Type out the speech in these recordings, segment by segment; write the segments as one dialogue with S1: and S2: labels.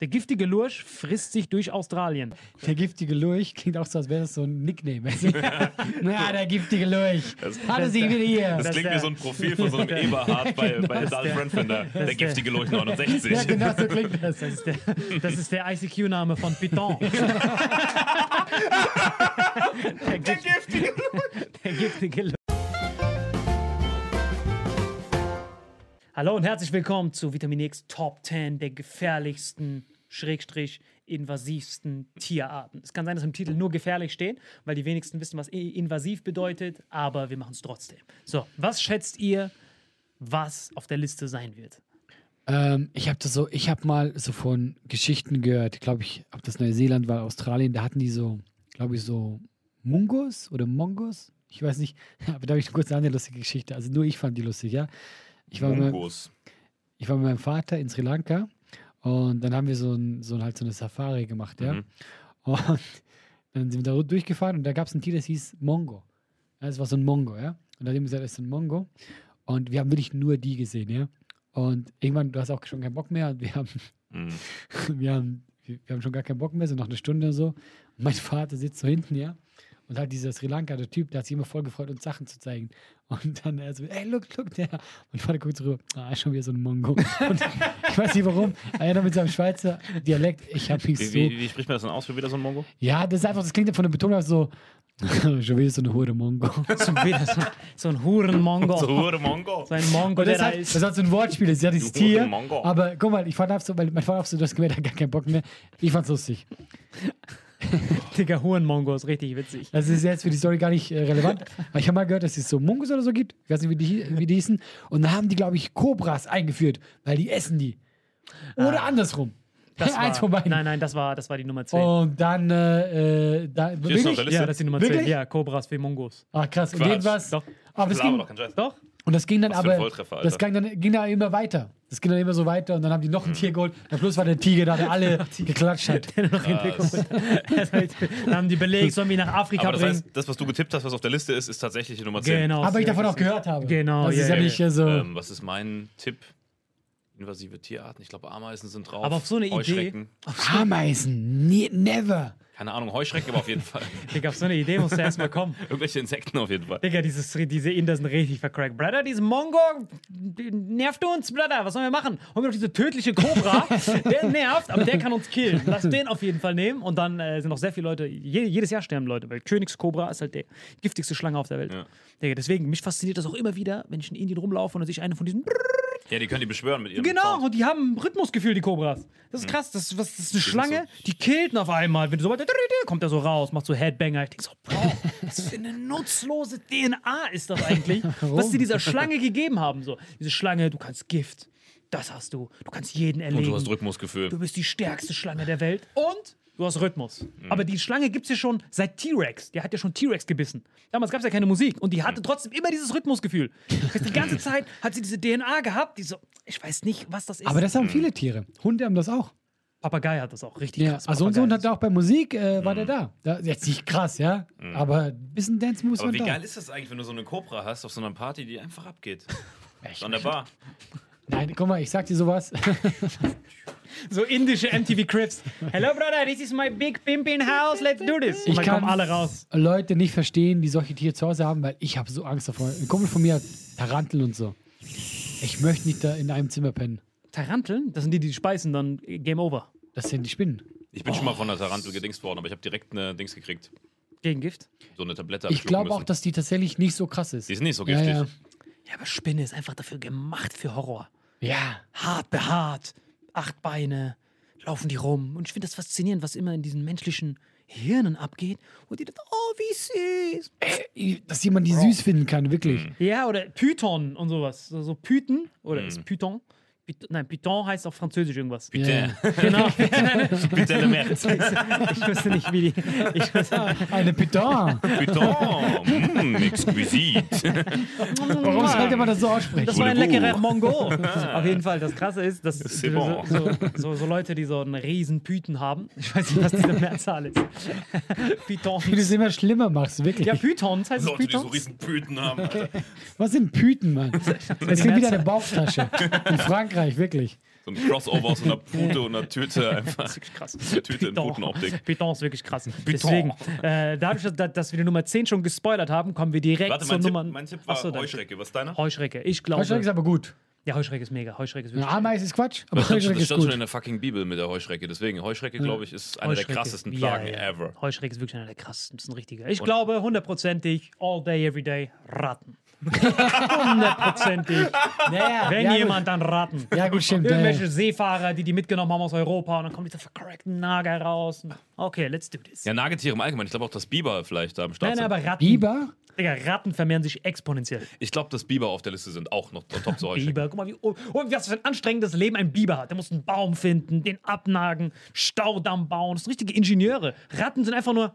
S1: Der giftige Lurch frisst sich durch Australien.
S2: Der giftige Lurch klingt auch so, als wäre das so ein Nickname. Na, der giftige Lurch. Hat er sich wieder hier.
S3: Das, klingt wie so ein Profil von so einem Eberhard bei, bei
S1: ist
S3: Dalf
S1: der-
S3: Friendfinder, der
S1: ist
S3: giftige Lurch 69.
S2: Ja, genau so klingt das.
S1: Das ist der, das ist der ICQ-Name von Python. der, giftige Der giftige Lurch. Hallo und herzlich willkommen zu Vitamin X Top 10 der gefährlichsten, schrägstrich invasivsten Tierarten. Es kann sein, dass im Titel nur gefährlich steht, weil die wenigsten wissen, was invasiv bedeutet, aber wir machen es trotzdem. So, was schätzt ihr, was auf der Liste sein wird?
S2: Ähm, ich habe das so, ich habe mal so von Geschichten gehört, glaube ich, ob das Neuseeland war, Australien, da hatten die so, glaube ich, so Mungos oder Mongos. Ich weiß nicht, aber da habe ich kurz eine lustige Geschichte. Also nur ich fand die lustig, ja. Ich war, mit, ich war mit meinem Vater in Sri Lanka und dann haben wir so, ein, so halt so eine Safari gemacht, ja.
S3: Mhm.
S2: Und dann sind wir da durchgefahren und da gab es ein Tier, das hieß Mongo. Das war so ein Mongo, ja. Und da haben wir gesagt, das ist ein Mongo. Und wir haben wirklich nur die gesehen, ja. Und irgendwann, du hast auch schon keinen Bock mehr und wir haben,
S3: Mhm.
S2: wir haben, wir wir haben schon gar keinen Bock mehr, so nach einer Stunde oder so. Und mein Vater sitzt so hinten, ja. Und halt dieser Sri Lanka, der Typ, der hat sich immer voll gefreut, uns Sachen zu zeigen. Und dann er so, ey, look, look, der. Mein Vater guckt so rüber, ah, schon wieder so ein Mongo. Und ich weiß nicht warum, er noch mit seinem Schweizer Dialekt, ich habe mich
S3: Wie,
S2: so
S3: wie, wie spricht man das dann aus für wieder so ein Mongo?
S2: ja, das ist einfach, das klingt von der Betonung so, schon wieder so eine Hure Mongo.
S1: So, wieder so, so ein Hurenmongo.
S3: So hure Mongo.
S1: So ein Mongo,
S2: Und das,
S1: da
S2: hat,
S1: ist.
S2: das hat so ein Wortspiel, das ist ja dieses Tier. Aber guck mal, ich fand auch so, weil mein Vater auch so, du hast gemerkt, er hat gar keinen Bock mehr. Ich fand's lustig.
S1: Digga, Hurenmongo ist richtig witzig.
S2: Das ist jetzt für die Story gar nicht äh, relevant. Aber ich habe mal gehört, dass es so Mongos oder so gibt. Ich weiß nicht, wie die, wie die hießen. Und da haben die, glaube ich, Kobras eingeführt, weil die essen die. Oder andersrum.
S1: Das
S2: Eins von
S1: war,
S2: beiden.
S1: nein, nein, das war, das war die Nummer 10.
S2: Und dann, äh, äh, da, wirklich?
S1: Ja, das ist die Nummer 10.
S2: Wirklich?
S1: Ja, Cobras wie Mongos.
S2: Ah, krass. Und
S3: Quatsch.
S2: irgendwas.
S1: Doch.
S2: Aber das
S3: Laber
S2: ging,
S3: doch.
S1: Doch?
S2: und das ging dann
S3: Was für ein
S2: aber,
S3: Volltreffer,
S2: das ging dann, ging dann immer weiter. Das ging dann immer so weiter und dann haben die noch ein Tier geholt. Am Schluss war der Tiger da, der alle geklatscht hat.
S1: noch hintergeholt. Dann haben die belegt, sollen wir ihn nach Afrika
S3: Aber das
S1: bringen.
S3: heißt, das, was du getippt hast, was auf der Liste ist, ist tatsächlich die Nummer 10.
S1: genau.
S2: Aber ich davon auch gehört habe.
S1: Genau,
S2: Das
S1: ja,
S2: ist ja,
S1: ja,
S2: nicht so.
S3: Ähm, was ist mein Tipp? Invasive Tierarten. Ich glaube, Ameisen sind drauf.
S1: Aber auf so eine Idee-.
S2: Ameisen. Nie, never.
S3: Keine Ahnung, Heuschrecke aber auf jeden Fall.
S1: Digga, auf so eine Idee musst du erstmal kommen.
S3: Irgendwelche Insekten auf jeden Fall.
S1: Digga, dieses, diese Inder sind richtig vercrackt. Brother, dieses Mongo nervt uns, Brother. Was sollen wir machen? Holen wir doch diese tödliche Cobra. der nervt, aber der kann uns killen. Lass den auf jeden Fall nehmen. Und dann äh, sind noch sehr viele Leute, je, jedes Jahr sterben Leute, weil Königskobra ist halt der giftigste Schlange auf der Welt.
S3: Ja.
S1: Digga, deswegen, mich fasziniert das auch immer wieder, wenn ich in Indien rumlaufe und dann sehe ich eine von diesen.
S3: Ja, die können die beschwören mit ihrem
S1: Genau,
S3: Sound.
S1: und die haben ein Rhythmusgefühl, die Kobras. Das ist krass. Das, ist- was, das ist eine Schlange, die killt auf einmal. Wenn du so weiter, kommt er so raus, macht so Headbanger. Ich denke so, Bro, was für eine nutzlose DNA ist das eigentlich, was sie dieser Schlange gegeben haben. So, diese Schlange, du kannst Gift, das hast du. Du kannst jeden
S3: Und
S1: erlegen.
S3: du hast Rhythmusgefühl.
S1: Du bist die stärkste Schlange der Welt und du hast Rhythmus.
S3: Mhm.
S1: Aber die Schlange gibt es ja schon seit T-Rex. Der hat ja schon T-Rex gebissen. Damals gab es ja keine Musik und die
S3: Mhm.
S1: hatte trotzdem immer dieses Rhythmusgefühl. Das heißt, die ganze Zeit hat sie diese DNA gehabt, die so, ich weiß nicht, was das ist.
S2: Aber das haben viele Tiere. Hunde haben das auch.
S1: Papagei hat das auch richtig
S2: Ja,
S1: krass.
S2: also unser Hund hat auch bei Musik, äh, war der da. da. Jetzt nicht krass, ja. Aber ein bisschen Dance Moves
S3: Aber
S2: waren
S3: wie
S2: da.
S3: geil ist das eigentlich, wenn du so eine Cobra hast auf so einer Party, die einfach abgeht? So an der Bar.
S2: Nein, guck mal, ich sag dir sowas.
S1: So indische MTV Crips. Hello, brother, this is my big pimpin house, let's do this. Und
S2: Ich kann
S1: alle raus.
S2: Leute nicht verstehen, die solche Tiere zu Hause haben, weil ich habe so Angst davor. Ein Kumpel von mir hat Taranteln und so. Ich möchte nicht da in einem Zimmer pennen.
S1: Taranteln, das sind die, die speisen, dann Game Over.
S2: Das sind die Spinnen.
S3: Ich bin schon mal von der Tarantel gedingst worden, aber ich habe direkt eine Dings gekriegt.
S1: Gegengift.
S3: So eine Tablette
S2: Ich glaube auch, dass die tatsächlich nicht so krass ist.
S3: Die ist nicht so
S2: ja,
S3: giftig.
S2: ja.
S1: Ja, aber Spinne ist einfach dafür gemacht für Horror.
S2: Ja.
S1: hart behaart, acht Beine, laufen die rum. Und ich finde das faszinierend, was immer in diesen menschlichen Hirnen abgeht. Und die dann, oh, wie süß.
S2: Äh, Dass jemand die süß finden kann, wirklich.
S1: Ja, oder Python und sowas. So, so Python, oder ist Python? Python? Nein, Python heißt auf Französisch irgendwas.
S3: Putain.
S1: Genau.
S3: Putain de merde.
S1: ich wusste nicht, wie die. Ich wusste,
S2: Eine Python.
S3: Putain. Mm, exquisit.
S2: Warum sollte man das so aussprechen?
S1: Das war ein leckerer Mongo. Auf jeden Fall, das Krasse ist, dass
S3: bon.
S1: so, so, so Leute, die so einen riesen Python haben, ich weiß nicht, was diese Mehrzahl ist. Python.
S2: Wie du es immer schlimmer machst, wirklich.
S1: Ja, Pythons heißt es
S3: Leute, die so
S1: Pythons?
S3: riesen Püten haben. Alter.
S2: Was sind Pythen, Mann? Das klingt wie deine Bauchtasche. In Frankreich, wirklich.
S3: So ein Crossover aus einer Pute und einer Tüte einfach.
S1: Das ist wirklich krass.
S3: Eine Tüte in
S1: Python.
S3: Putenoptik.
S1: Python ist wirklich krass. Deswegen, äh, dadurch, dass, dass wir die Nummer 10 schon gespoilert haben, kommen wir direkt
S3: Warte,
S1: zur
S3: Tipp,
S1: Nummer.
S3: mein Tipp war
S1: Achso,
S3: Heuschrecke. Was ist deiner?
S1: Heuschrecke. Ich glaube.
S2: Heuschrecke ist aber gut.
S1: ja, Heuschrecke ist mega. Heuschrecke ist wirklich.
S2: Ameise ist Quatsch, aber
S3: Das stand, schon,
S2: Heuschrecke
S3: das
S2: ist
S3: stand schon in der fucking Bibel mit der Heuschrecke. Deswegen, Heuschrecke, glaube ich, ist eine der krassesten
S1: ja,
S3: Plagen
S1: ja.
S3: ever.
S1: Heuschrecke ist wirklich einer der krassesten. Das ist ein richtiger. Ich glaube hundertprozentig, all day, every day, Ratten. Hundertprozentig.
S2: Ja,
S1: Wenn
S2: ja,
S1: jemand, dann Ratten.
S2: Ja, gut, stimmt.
S1: Irgendwelche
S2: ja.
S1: Seefahrer, die die mitgenommen haben aus Europa und dann kommt dieser vercrackten Nager raus. Okay, let's do this.
S3: Ja, Nagetiere im Allgemeinen. Ich glaube auch, dass Biber vielleicht da am Start
S1: Nein, nein, aber Ratten.
S2: Biber?
S1: Digga, Ratten vermehren sich exponentiell.
S3: Ich glaube, dass Biber auf der Liste sind auch noch top zu Heuschrecken.
S1: Biber, guck mal, wie, oh, oh, was für ein anstrengendes Leben ein Biber hat. Der muss einen Baum finden, den abnagen, Staudamm bauen. Das sind richtige Ingenieure. Ratten sind einfach nur.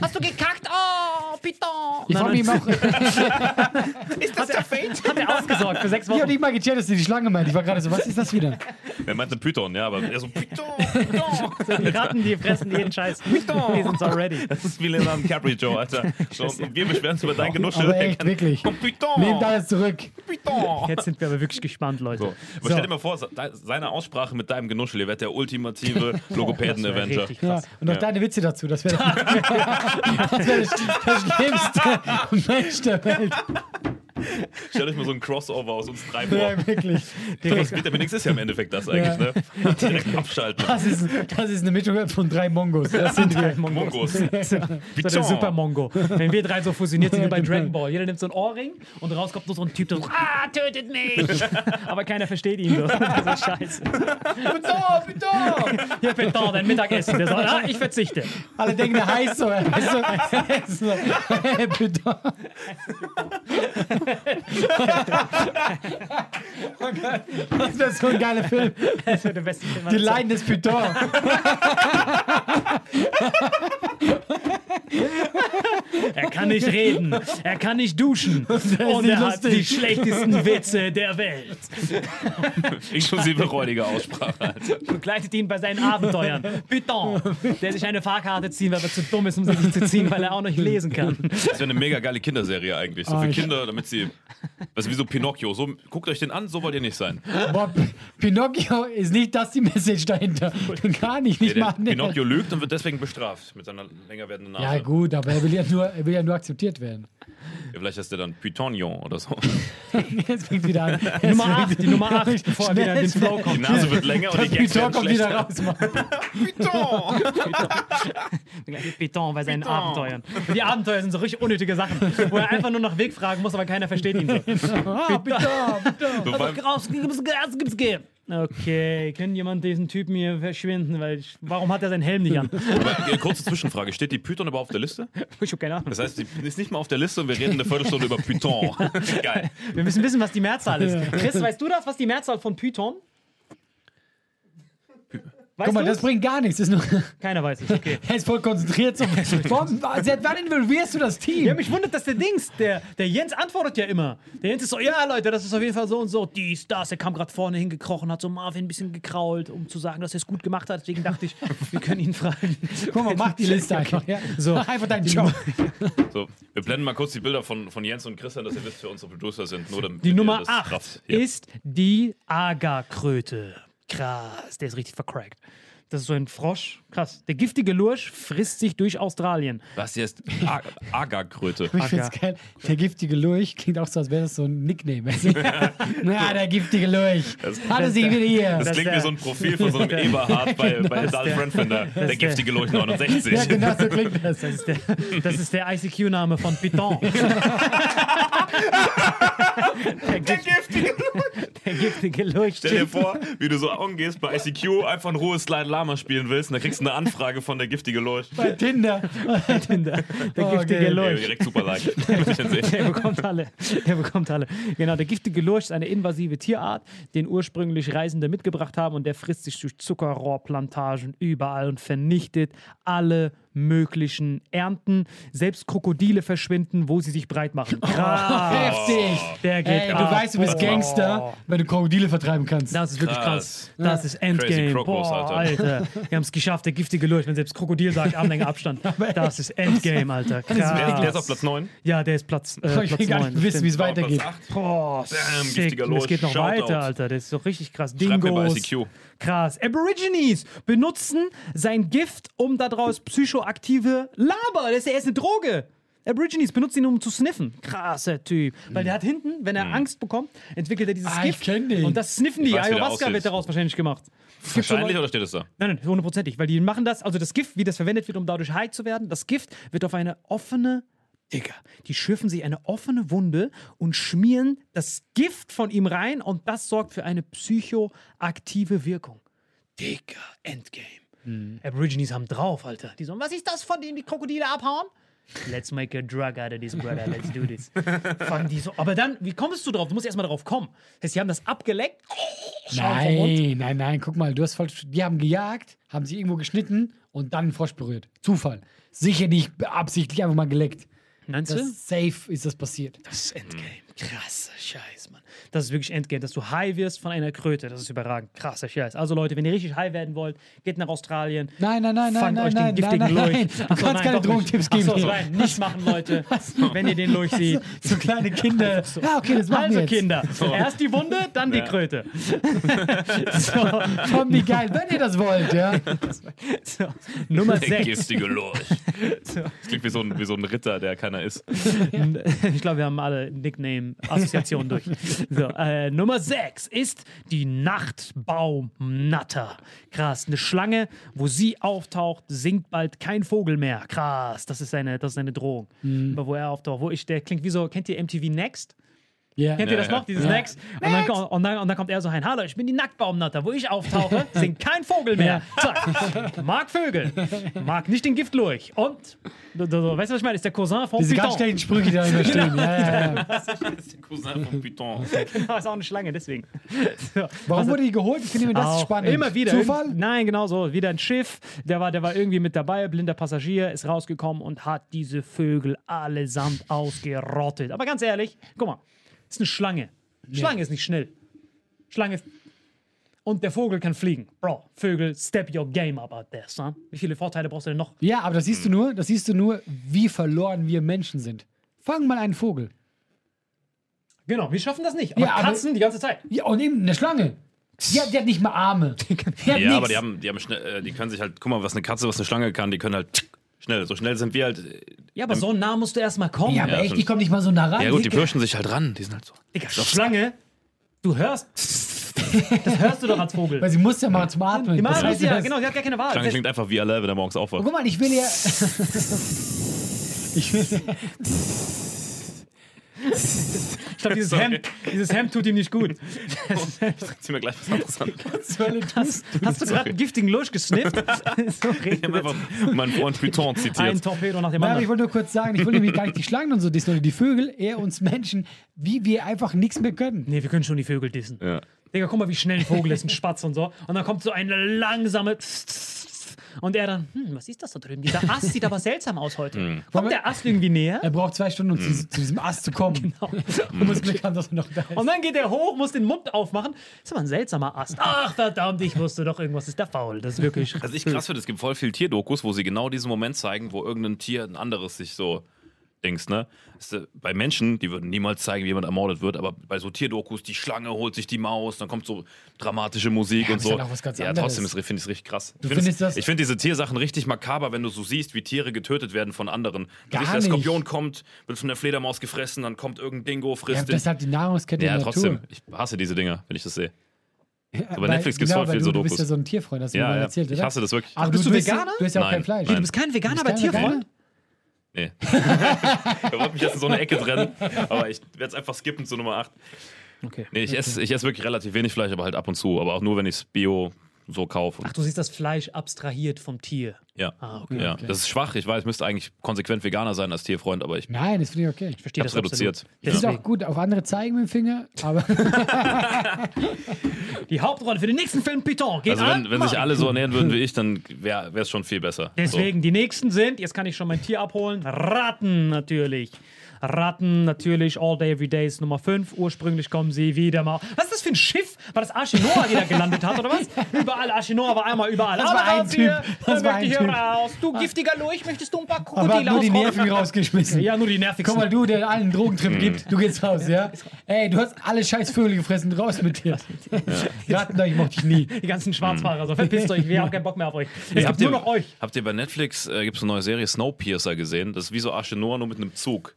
S1: Hast du gekackt? Oh, Python!
S2: Ich frage mich immer auch,
S1: ist das der Fate? Hat er ausgesorgt für sechs
S2: ich habe
S1: Wochen.
S2: nicht mal gecheckt, dass du die Schlange meint. Ich war gerade so, was ist das wieder?
S3: Er meinte Python, ja, aber er so Python, Python.
S1: Die Ratten, die fressen jeden Scheiß.
S3: Python.
S1: Die sind so ready.
S3: Das ist wie Leonardo DiCaprio, Alter. So, und wir beschweren uns über dein Genuschel.
S2: Echt, wirklich. Nehmt alles zurück.
S3: Python.
S1: Jetzt sind wir aber wirklich gespannt, Leute.
S3: So. Aber stell dir mal vor, se- seine Aussprache mit deinem Genuschel, ihr werdet der ultimative Logopäden-Avenger.
S1: Richtig
S2: Ja,
S1: krass.
S2: und noch
S3: Ja.
S2: deine Witze dazu. Das wäre das, wär das, das schlimmste Mensch der Welt.
S3: Stellt euch mal so ein Crossover aus uns drei vor.
S2: Ja, wirklich.
S3: Das Vitamin X ist ja im Endeffekt das eigentlich, ne? Direkt abschalten.
S2: Das ist, das ist eine Mischung von drei Mongos. Das sind wir.
S3: Mongos.
S1: So der Super Mongo. Wenn wir drei so fusioniert sind wie bei Dragon Ball. Jeder nimmt so einen Ohrring und raus kommt nur so ein Typ, der so, ah, tötet mich! Aber keiner versteht ihn so. Das ist scheiße.
S2: Putain, putain.
S1: Hier, Peton, dein Mittagessen. Der sagt, ah, ich verzichte.
S2: Alle denken, der heißt so. Er Das wäre so ein geiler Film.
S1: Das wird der beste Film.
S2: Die. Leiden des Putain.
S1: er kann nicht reden, er kann nicht duschen und er hat die schlechtesten Witze der Welt.
S3: Inklusive räudiger Aussprache. Alter.
S1: Begleitet ihn bei seinen Abenteuern. Python, der sich eine Fahrkarte ziehen, weil er zu dumm ist, um sie sich zu ziehen, weil er auch nicht lesen kann.
S3: Das wäre eine mega geile Kinderserie eigentlich. So für
S2: ich-
S3: Kinder, damit sie. Das ist wie so Pinocchio. So, guckt euch den an, so wollt ihr nicht sein.
S2: Boah, Pinocchio ist nicht das die Message dahinter. Gar nicht, nicht mal.
S3: der Pinocchio lügt und wird deswegen bestraft mit seiner länger werdenden Nase.
S2: Ja, gut, aber er will ja nur, er will ja nur akzeptiert werden.
S3: Ja, vielleicht ist der dann Pythonion oder so.
S2: Jetzt fängt wieder an.
S1: Nummer 8, die Nummer 8, bevor er wieder in den Flow
S3: Die
S1: kommt.
S3: Nase wird länger und die Gags
S2: Python kommt wieder raus.
S3: Python!
S1: Python bei seinen
S3: Python.
S1: Abenteuern. Und die Abenteuer sind so richtig unnötige Sachen, wo er einfach nur nach Weg fragen muss, aber keiner versteht ihn so.
S2: Ah, Python, Python.
S3: So, vor allem-
S1: raus, gib's Gas, gib's Gas. Okay, kann jemand diesen Typen hier verschwinden, weil ich, warum hat er seinen Helm nicht an?
S3: Aber, kurze Zwischenfrage: Steht die Python überhaupt auf der Liste?
S1: Ich hab keine Ahnung.
S3: Das heißt, die ist nicht mal auf der Liste und wir reden eine Viertelstunde über Python. Geil.
S1: Wir müssen wissen, was die Mehrzahl ist. Chris, weißt du das, was die Mehrzahl von Python? Weißt
S2: Guck mal,
S1: du
S2: das bringt gar nichts. Das ist nur,
S1: Keiner weiß es, okay.
S2: er ist voll konzentriert. So. Warum, seit wann involvierst du das Team?
S1: Ja, mich wundert, dass der Dings, der, der Jens antwortet ja immer. Der Jens ist so, ja Leute, das ist auf jeden Fall so und so, dies, das. Er kam gerade vorne hingekrochen, hat so Marvin ein bisschen gekrault, um zu sagen, dass er es gut gemacht hat. Deswegen dachte ich, wir können ihn fragen.
S2: Guck mal, mach die Liste einfach. Ja?
S1: So.
S2: Mach einfach deinen Job.
S3: So, wir blenden mal kurz die Bilder von, von Jens und Christian, dass ihr wisst, wer unsere Producer sind. Nur damit
S1: Die Nummer
S3: das
S1: 8
S3: rafft. Ja.
S1: ist die Agarkröte. Krass, der ist richtig vercrackt. Das ist so ein Frosch. Krass. Der giftige Lurch frisst sich durch Australien.
S3: Was hier ist A- Agarkröte.
S2: Ich find's geil. Der giftige Lurch klingt auch so, als wäre das so ein Nickname. ja, der giftige Lurch. Hat er sich wieder hier.
S3: Das
S1: Das
S3: klingt wie so ein Profil von so einem Eberhard bei, bei
S2: das
S3: Dalf
S2: der-.
S3: Der
S1: der-
S3: giftige Lurch 69.
S2: Ja, genau so klingt das.
S1: Das ist der, das ist der ICQ-Name von Python. Der, giftige Der giftige Lurch.
S3: Stell dir vor, wie du so umgehst bei ICQ, einfach ein rohes Slide Lama spielen willst und dann kriegst du eine Anfrage von der giftige Lurch.
S2: Bei Tinder.
S1: Der, der
S2: Oh,
S1: giftige.
S3: Ja,
S1: Lurch.
S3: direkt super like.
S1: Der bekommt alle. Der bekommt alle. Genau, der giftige Lurch ist eine invasive Tierart, den ursprünglich Reisende mitgebracht haben und der frisst sich durch Zuckerrohrplantagen überall und vernichtet alle möglichen Ernten. Selbst Krokodile verschwinden, wo sie sich breit machen. Krass.
S2: Heftig.
S1: Der geht
S2: Ey, du
S1: ab.
S2: weißt, du bist
S1: Boah.
S2: Gangster, wenn du Krokodile vertreiben kannst.
S1: Das ist wirklich krass.
S3: Krass.
S1: Das ist Endgame.
S3: Crocos,
S1: Boah,
S3: Alter.
S1: Alter. Wir haben es geschafft, der giftige Lurch, wenn selbst Krokodil sagt, Armlänge Abstand. Das ist Endgame, Alter.
S3: Der ist, der ist
S1: Krass.
S3: auf Platz 9.
S1: Ja, der ist Platz, äh,
S2: ich
S1: Platz
S2: will gar
S1: 9.
S2: nicht wissen, wie es weitergeht.
S3: 8.
S1: Boah, sick.
S3: giftiger
S1: Und es geht noch
S3: Lurch.
S1: weiter,
S3: Shoutout.
S1: Alter. Das ist doch richtig krass. Dingos. Krass. Aborigines benutzen sein Gift, um daraus psychoaktive Laber. Das ist ja erst eine Droge. Aborigines benutzen ihn, um zu sniffen. Krasser Typ. Weil der hat hinten, wenn er Angst bekommt, entwickelt er dieses
S2: Ah, ich
S1: Gift.
S2: kenn den.
S1: Und das sniffen die.
S3: Ich weiß, wie der
S1: Ayahuasca
S3: aussieht.
S1: wird daraus wahrscheinlich gemacht. Es gibt schon
S3: Wahrscheinlich
S1: Leute-
S3: oder steht es da?
S1: Nein, nein, hundertprozentig, weil die machen das, also das Gift, wie das verwendet wird, um dadurch high zu werden, das Gift wird auf eine offene, Digga, die schürfen sich eine offene Wunde und schmieren das Gift von ihm rein und das sorgt für eine psychoaktive Wirkung. Digga, Endgame. Aborigines haben drauf, Alter. Die so, was ist das, von denen die Krokodile abhauen? Let's make a drug out of this, brother. Let's do this. Fangen die so. Aber dann, wie kommst du drauf? Du musst erstmal drauf kommen. Das heißt, die haben das abgeleckt.
S2: Nein, nein, nein, guck mal, du hast falsch. Die haben gejagt, haben sich irgendwo geschnitten und dann einen Frosch berührt. Zufall. Sicher nicht absichtlich einfach mal geleckt.
S1: Meinst du?
S2: safe ist das passiert.
S1: Das ist Endgame. Krasser Scheiß, Mann. Das ist wirklich Endgame, dass du high wirst von einer Kröte. Das ist überragend. Krasser Scheiß. Also Leute, wenn ihr richtig high werden wollt, geht nach Australien.
S2: Nein, nein, nein, nein,
S1: Fangt
S2: nein,
S1: euch
S2: nein,
S1: den giftigen
S2: nein, nein,
S1: Lurch.
S2: nein. Du
S1: so,
S2: kannst keine. Drogentipps geben.
S1: so,
S2: hier.
S1: nein, nicht machen, Leute. Wenn ihr den Lurch seht.
S2: So kleine Kinder. Ja, okay, das machen
S1: Also
S2: wir jetzt.
S1: Kinder, erst die Wunde, dann die
S3: Ja.
S1: Kröte. so,
S2: Komm, wie geil, wenn ihr das wollt, ja.
S1: so. Nummer
S3: Der
S1: 6.
S3: giftige Lurch. Das klingt wie so, ein, wie so ein Ritter, der keiner ist.
S1: Ich glaube, wir haben alle Nickname-Assoziationen durch. So, äh, Nummer 6 ist die Nachtbaumnatter. Krass, eine Schlange, wo sie auftaucht, singt bald kein Vogel mehr. Krass, das ist seine, das ist seine Drohung. Aber wo er auftaucht, wo ich, der klingt wie so, kennt ihr MTV Next?
S2: Ja.
S1: Kennt ihr das
S3: Ja,
S1: noch, diese
S2: ja.
S1: Snacks? Und dann, ko- und, dann, und dann kommt er so ein, hallo, ich bin die Nacktbaumnatter. Wo ich auftauche, sind kein Vogel mehr. Zack. Mag Vögel. Mag nicht den Giftlurch. Und, du, du, du, weißt du, was ich meine? Ist der Cousin vom
S2: Diese ganz
S1: Python.
S2: schlechten Sprüche, die da immer stehen. Ja, ja, ja.
S3: Das ist der Cousin von Python.
S1: Genau, ist auch eine Schlange, deswegen. So.
S2: Warum
S1: Also-
S2: wurde die geholt? Ich finde immer das
S1: Auch
S2: spannend.
S1: Immer wieder.
S2: Zufall?
S1: Irgend- Nein, genau so. Wieder ein Schiff. Der war, der war irgendwie mit dabei, blinder Passagier, ist rausgekommen und hat diese Vögel allesamt ausgerottet. Aber ganz ehrlich, guck mal, ist eine Schlange. Schlange ist nicht schnell. Schlange. Und der Vogel kann fliegen. Bro, Vögel, step your game up out there, son. Wie viele Vorteile brauchst du denn noch?
S2: Ja, aber das siehst du nur, das siehst du nur, wie verloren wir Menschen sind. Fang mal einen Vogel.
S1: Genau, wir schaffen das nicht. Aber
S2: Ja, aber-
S1: Katzen die ganze Zeit.
S2: Ja, und eben eine Schlange. Die hat, die hat nicht mal Arme. Die hat
S3: Ja,
S2: nix.
S3: aber die haben, die haben schnell, äh, die können sich halt, guck mal, was eine Katze, was eine Schlange kann, die können halt schnell. So schnell sind wir halt. äh,
S1: Ja, aber so nah musst du erstmal kommen.
S2: Ja, aber
S3: Ja,
S2: echt,
S3: stimmt.
S2: die kommen nicht mal so nah ran.
S3: Ja gut, die
S2: Digga.
S3: pirschen sich halt ran. Die sind halt so.
S1: Digga, Schlange, du hörst. Das hörst du doch als Vogel.
S2: Weil sie muss ja mal zum Atmen.
S1: Die
S2: Das
S1: machen
S2: heißt,
S1: ja,
S2: das-
S1: genau, sie hat gar keine Wahl.
S3: Schlange
S1: Das-
S3: klingt einfach wie alle, wenn er morgens aufwacht.
S2: Guck mal, ich will ja. ich will.
S1: Ich glaube, dieses
S3: Sorry.
S1: Hemd, dieses Hemd tut ihm nicht gut.
S3: Zieh mir gleich was anderes an.
S1: Hast, hast du gerade einen giftigen Lusch gesnifft? so
S3: Ich habe einfach meinen Freund Python
S1: ein
S3: zitiert.
S1: Torpedo nach dem
S2: Nein, aber ich
S1: anderen.
S2: wollte nur kurz sagen, ich will nämlich gar nicht die Schlangen und so dissen oder die Vögel, eher uns Menschen, wie wir einfach nichts mehr können.
S1: Nee, wir können schon die Vögel dissen.
S3: Ja.
S1: Digga, guck mal, wie schnell ein Vogel ist, ein Spatz und so. Und dann kommt so eine langsame. Und er dann, hm, was ist das da drüben? Dieser Ast sieht aber seltsam aus heute. Kommt der Ast irgendwie näher?
S2: Er braucht zwei Stunden, um zu, zu diesem Ast zu kommen. Du musst Glück haben, dass er noch da ist.
S1: Und dann geht er hoch, muss den Mund aufmachen. Ist aber ein seltsamer Ast. Ach, verdammt, ich wusste doch, irgendwas ist da faul. Das ist wirklich.
S3: Was ich krass finde, es gibt voll viel Tierdokus, wo sie genau diesen Moment zeigen, wo irgendein Tier ein anderes sich so Dings, ne? Ist, äh, bei Menschen, die würden niemals zeigen, wie jemand ermordet wird, aber bei so Tierdokus, die Schlange holt sich die Maus, dann kommt so dramatische Musik
S2: Ja,
S3: und so.
S2: halt auch was ganz
S3: ja,
S2: anderes.
S3: trotzdem finde ich es richtig krass.
S2: Du
S3: ich finde
S2: findest das-
S3: ich finde diese Tiersachen richtig makaber, wenn du so siehst, wie Tiere getötet werden von anderen.
S2: Gar
S3: Siehst, der
S2: nicht.
S3: Skorpion kommt, wird von der Fledermaus gefressen, dann kommt irgendein Dingo,
S2: Ja,
S3: frisst
S2: das ist halt die Nahrungskette
S3: Ja,
S2: der
S3: trotzdem.
S2: Natur.
S3: Ich hasse diese Dinger, wenn ich das sehe.
S2: Ja,
S3: bei Netflix gibt's
S2: genau,
S3: voll viel
S2: du,
S3: so
S2: Du bist
S3: Dokus.
S2: ja so ein Tierfreund, hast du mir
S3: Ja,
S2: mal
S3: ja.
S2: erzählt,
S3: Ich
S2: oder?
S3: hasse das wirklich.
S2: Aber
S1: Bist
S2: du,
S1: du
S2: bist ja-
S1: Veganer?
S2: Du hast ja auch
S3: Nein,
S2: kein Fleisch.
S3: nein.
S1: Du bist kein Veganer, aber
S2: Bist
S1: Tierfreund?
S2: Veganer?
S3: Nee. er wollte mich jetzt in so eine Ecke trennen, aber ich werde es einfach skippen zu Nummer 8.
S1: Okay.
S3: Nee, ich esse ich ess wirklich relativ wenig Fleisch, aber halt ab und zu. Aber auch nur, wenn ich es bio so kaufe.
S1: Ach, du siehst das Fleisch abstrahiert vom Tier.
S3: ja.
S1: Ah, okay.
S3: ja.
S2: okay.
S3: Das ist schwach. Ich weiß, ich müsste eigentlich konsequent Veganer sein als Tierfreund, aber ich
S2: Nein, das finde ich okay.
S1: Ich verstehe das
S3: reduziert.
S2: Ich finde
S1: Deswegen.
S2: auch gut, auf andere zeigen mit dem Finger, aber
S1: Die Hauptrolle für den nächsten Film Python geht
S3: Also
S1: an
S3: wenn, wenn sich alle so ernähren würden wie ich, dann wäre es schon viel besser.
S1: Deswegen, die nächsten sind, jetzt kann ich schon mein Tier abholen, Ratten natürlich. Ratten natürlich, All Day Every Day ist Nummer 5. Ursprünglich kommen sie wieder mal. Was ist das für ein Schiff? War das Arche Noah, die da gelandet hat, oder was? Überall, Arche Noah war einmal überall.
S2: Das war
S1: Alle
S2: ein
S1: raus hier,
S2: Typ.
S1: dann
S2: Das war
S1: möchte ich
S2: ein
S1: hier
S2: Typ.
S1: raus. Du giftiger Lurch, möchtest du ein paar
S2: aber
S1: Krokodile
S2: nur die? Nerven rausgeschmissen.
S1: Ja, nur die nervigsten.
S2: Guck mal, du, der allen einen Drogentrip gibt, du gehst raus, ja? Ey, du hast alle scheiß Vögel gefressen, raus mit dir. Raten, ich mochte dich nie.
S1: die ganzen Schwarzfahrer, so verpisst euch, wir haben keinen Bock mehr auf euch. Es gibt
S3: habt,
S1: nur
S3: ihr,
S1: noch euch.
S3: habt ihr bei Netflix, äh, gibt es eine neue Serie Snowpiercer gesehen? Das ist wie so Arche Noah, nur mit einem Zug.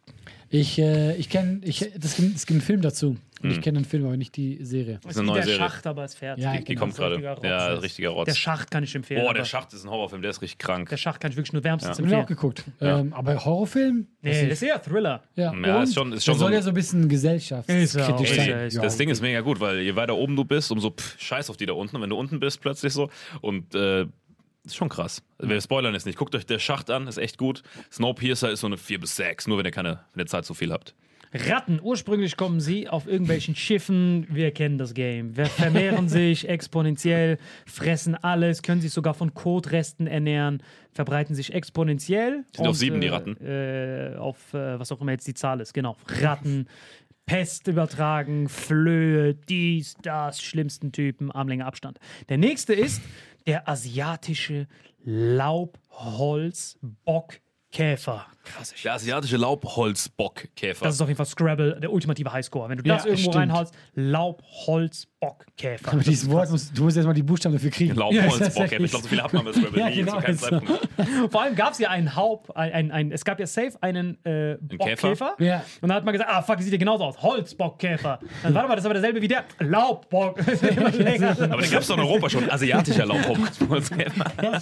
S2: Ich, äh, ich kenne, ich, das gibt, es gibt einen Film dazu. Und ich kenne den Film, aber nicht die Serie.
S1: Das
S3: ist eine neue
S1: der
S3: Serie.
S1: Schacht, aber es fährt.
S2: Ja,
S3: Die, die
S2: genau.
S3: kommt gerade. Ja,
S1: ist.
S3: richtiger Rotz.
S1: Der Schacht kann ich empfehlen.
S3: Boah, der Schacht ist ein Horrorfilm, der ist richtig krank.
S1: Der Schacht kann ich wirklich nur wärmstens
S2: Hab ich auch
S1: empfehlen.
S2: geguckt.
S3: Ja.
S2: Ähm, aber Horrorfilm?
S1: Nee, das ist eher Thriller.
S2: Ja,
S3: Ja, ist schon- ist schon
S2: das
S3: so
S2: soll
S3: ein-
S2: ja so ein bisschen gesellschaftskritisch sein.
S1: ist
S2: Ja,
S3: Das Ding ist mega gut, weil je weiter oben du bist, umso pff, scheiß auf die da unten. Und wenn du unten bist, plötzlich so. Und äh, ist schon krass. Wir spoilern jetzt nicht. Guckt euch der Schacht an, ist echt gut. Snowpiercer ist so eine 4 bis 6, nur wenn ihr keine, wenn ihr Zeit zu viel habt.
S1: Ratten, ursprünglich kommen sie auf irgendwelchen Schiffen. Wir kennen das Game. Wir vermehren sich exponentiell, fressen alles, können sich sogar von Kotresten ernähren, verbreiten sich exponentiell.
S3: Sind auf
S1: Und,
S3: sieben, die
S1: äh,
S3: Ratten?
S1: Äh, auf äh, was auch immer jetzt die Zahl ist. Genau. Ratten. Pest übertragen, Flöhe, dies, das, schlimmsten Typen, Armlänge Abstand. Der nächste ist der asiatische Laubholzbockkäfer. Krass,
S3: Der asiatische Laubholzbockkäfer.
S1: das ist auf jeden Fall Scrabble, der ultimative Highscore. Wenn du
S2: Ja,
S1: das irgendwo
S2: stimmt.
S1: reinhaust, Laubholzbockkäfer.
S2: Aber dieses Wort, musst, du musst erstmal die Buchstaben dafür kriegen.
S3: Laubholzbockkäfer. Ich glaube, so viele hat man bei Scrabble
S2: Ja,
S3: nie
S2: genau, also.
S3: Zeitpunkt.
S1: Vor allem gab es ja einen Haupt, ein, ein, ein, es gab ja safe einen äh, Bockkäfer.
S2: Ja.
S1: Und dann hat man gesagt, ah fuck, das sieht ja genauso aus. Holzbockkäfer. Dann warte mal, das ist aber derselbe wie der Laubbock.
S3: Aber den gab es doch in Europa schon. Asiatischer Laubholzkäfer.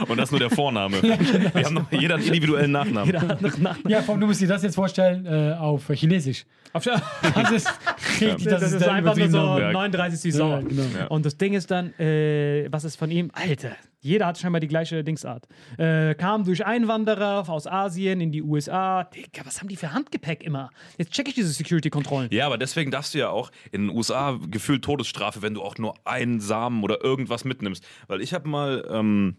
S3: Und das ist nur der Vorname. Wir haben noch jeder einen individuellen Nachnamen.
S1: Jeder hat noch nach
S2: Ja, vor allem, du musst dir das jetzt vorstellen äh, auf Chinesisch.
S1: Auf
S2: Das ist richtig,
S1: Das, ist
S2: der
S1: einfach nur so
S2: übertriebene Name.
S3: Ja.
S1: 39 süß
S2: Ja,
S1: sauer.
S2: genau.
S3: Ja.
S1: Und das Ding ist dann, äh, was ist von ihm? Alter, jeder hat scheinbar die gleiche Dingsart. Äh, kam durch Einwanderer aus Asien in die USA. Digga, was haben die für Handgepäck immer? Jetzt check ich diese Security-Kontrollen.
S3: Ja, aber deswegen darfst du ja auch in den USA gefühlt Todesstrafe, wenn du auch nur einen Samen oder irgendwas mitnimmst. Weil ich habe mal, ähm,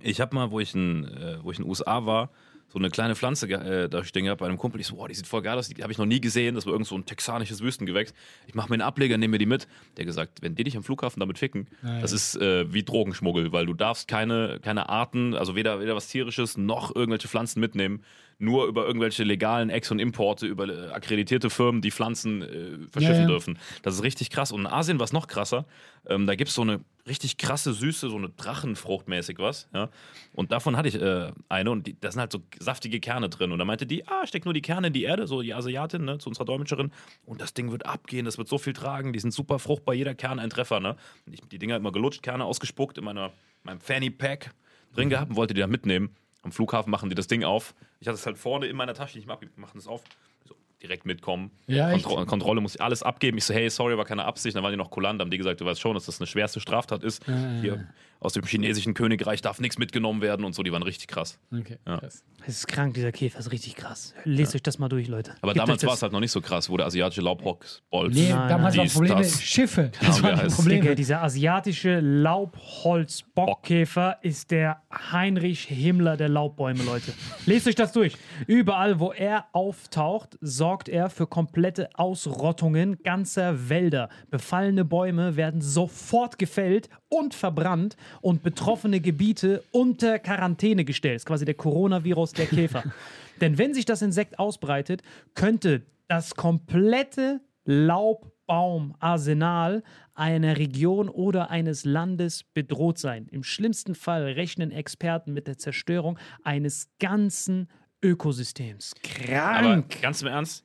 S3: ich habe mal, wo ich in, äh, wo ich in den USA war, so eine kleine Pflanze äh, da stehen gehabt bei einem Kumpel. Ich so, boah, die sieht voll geil aus, die habe ich noch nie gesehen. Das war irgend so ein texanisches Wüstengewächs. Ich mache mir einen Ableger, nehme mir die mit. Der gesagt, wenn die dich am Flughafen damit ficken,
S2: ja.
S3: das ist äh, wie Drogenschmuggel, weil du darfst keine, keine Arten, also weder, weder was tierisches noch irgendwelche Pflanzen mitnehmen. Nur über irgendwelche legalen Ex- und Importe, über äh, akkreditierte Firmen, die Pflanzen äh, verschiffen
S2: Ja, ja.
S3: dürfen. Das ist richtig krass. Und in Asien war es noch krasser. Ähm, da gibt es so eine richtig krasse Süße, so eine Drachenfrucht mäßig was. Ja? Und davon hatte ich äh, eine und die, da sind halt so saftige Kerne drin. Und da meinte die, ah, steck nur die Kerne in die Erde, so die Asiatin, ne, zu unserer Dolmetscherin. Und das Ding wird abgehen, das wird so viel tragen, die sind super fruchtbar, jeder Kern ein Treffer. Ne? Und ich die Dinger immer gelutscht, Kerne ausgespuckt in meiner, meinem Fanny Pack drin gehabt und wollte die da mitnehmen. Am Flughafen machen die das Ding auf. Ich hatte es halt vorne in meiner Tasche, nicht mehr abgegeben, machen es auf. So, direkt mitkommen.
S2: Ja, echt?
S3: Kontro Kontrolle muss ich alles abgeben. Ich so, hey, sorry, war keine Absicht. Dann waren die noch kulant, haben die gesagt, du weißt schon, dass das eine schwerste Straftat ist. Hier aus dem chinesischen Königreich darf nichts mitgenommen werden und so. Die waren richtig krass.
S2: Okay,
S3: Ja.
S2: krass.
S1: Das ist krank, dieser Käfer ist richtig krass. Lest euch das mal durch, Leute.
S3: Aber
S1: Gebt
S3: damals war es halt noch nicht so krass, wo der asiatische Laubholz.
S2: Nee,
S1: Nein,
S2: damals
S3: nein.
S2: waren Probleme
S3: das.
S2: Schiffe. Das
S3: heißt.
S2: Probleme.
S1: Digga, dieser asiatische Laubholzbockkäfer ist der Heinrich Himmler der Laubbäume, Leute. Lest euch das durch. Überall, wo er auftaucht, sorgt er für komplette Ausrottungen ganzer Wälder. Befallene Bäume werden sofort gefällt und verbrannt und betroffene Gebiete unter Quarantäne gestellt. Das ist quasi der Coronavirus der Käfer. Denn wenn sich das Insekt ausbreitet, könnte das komplette Laubbaumarsenal einer Region oder eines Landes bedroht sein. Im schlimmsten Fall rechnen Experten mit der Zerstörung eines ganzen Ökosystems.
S3: Aber
S1: Krank!
S3: ganz im Ernst,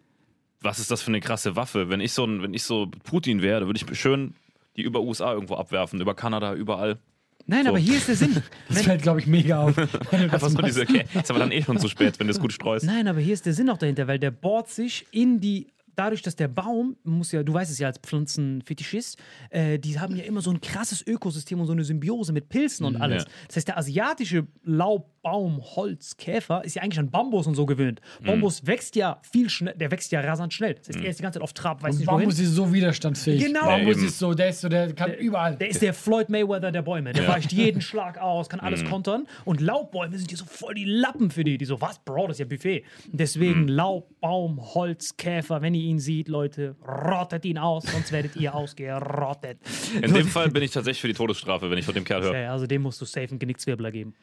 S3: was ist das für eine krasse Waffe? Wenn ich so, ein, wenn ich so Putin wäre, würde ich schön die über USA irgendwo abwerfen, über Kanada, überall.
S1: Nein,
S3: so.
S1: aber hier ist der Sinn.
S2: Das
S1: Wenn,
S2: fällt, glaube ich, mega auf. das
S3: Einfach so
S2: machst.
S3: diese, okay, ist aber dann eh schon zu spät, wenn du es gut streust.
S1: Nein, aber hier ist der Sinn auch dahinter, weil der bohrt sich in die. Dadurch, dass der Baum, muss ja, du weißt es ja als Pflanzenfetischist, äh, die haben ja immer so ein krasses Ökosystem und so eine Symbiose mit Pilzen und alles.
S3: ja.
S1: Das heißt, der asiatische Laubbaum, Holz, Käfer ist ja eigentlich an Bambus und so gewöhnt. Bambus wächst ja viel schnell, der wächst ja rasant schnell. Das heißt, er ist die ganze Zeit auf Trab, weiß
S2: Und
S1: nicht wohin.
S2: Bambus ist so widerstandsfähig.
S1: Genau.
S2: Bambus
S3: Ja, eben.
S2: ist so, der ist so, der kann überall.
S1: Der ist der Floyd Mayweather der Bäume. Der weicht jeden Schlag aus, kann alles kontern. Und Laubbäume sind hier so voll die Lappen für die. Die so, was, Bro, das ist ja Buffet. Deswegen Laub, Baum, Holz, Käfer. Wenn ihr ihn seht, Leute, rottet ihn aus, sonst werdet ihr ausgerottet.
S3: In dem Fall bin ich tatsächlich für die Todesstrafe, wenn ich von dem Kerl höre.
S1: Also dem musst du safe einen Genickzwirbler geben.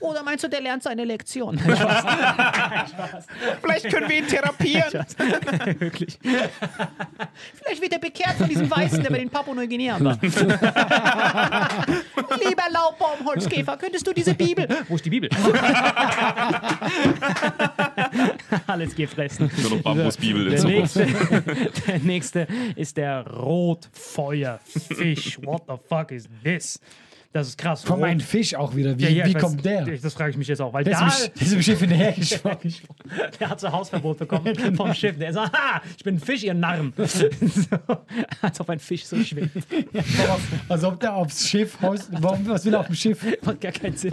S1: Oder meinst du, der lernt seine Lektion?
S3: Vielleicht können wir ihn therapieren.
S1: Wirklich. Vielleicht wird er bekehrt von diesem Weißen, der bei den Papua-Neuguinea war. Lieber Laubbaum, Holzkäfer, könntest du diese Bibel... Wo ist die Bibel? Alles gefressen.
S3: Nur noch Bambusbibel in
S1: Der
S3: Zukunft.
S1: Nächste, der nächste ist der Rotfeuerfisch. What the fuck is this? Das ist krass.
S2: Komm,
S1: Rot-
S2: ein Fisch auch wieder. Wie,
S1: Ja, ja,
S2: wie
S1: weiß-
S2: kommt der?
S1: Das frage ich mich jetzt auch, weil
S2: Der
S1: da,
S2: ist, ist im Schiff hinterhergeschwommen.
S1: der hat so Hausverbot bekommen vom Schiff. Der sagt, ha, ich bin ein Fisch, ihr Narren. so, als ob ein Fisch so schwimmt.
S2: Als ob der aufs Schiff haust. Warum, was will er auf dem Schiff?
S1: Macht gar keinen Sinn.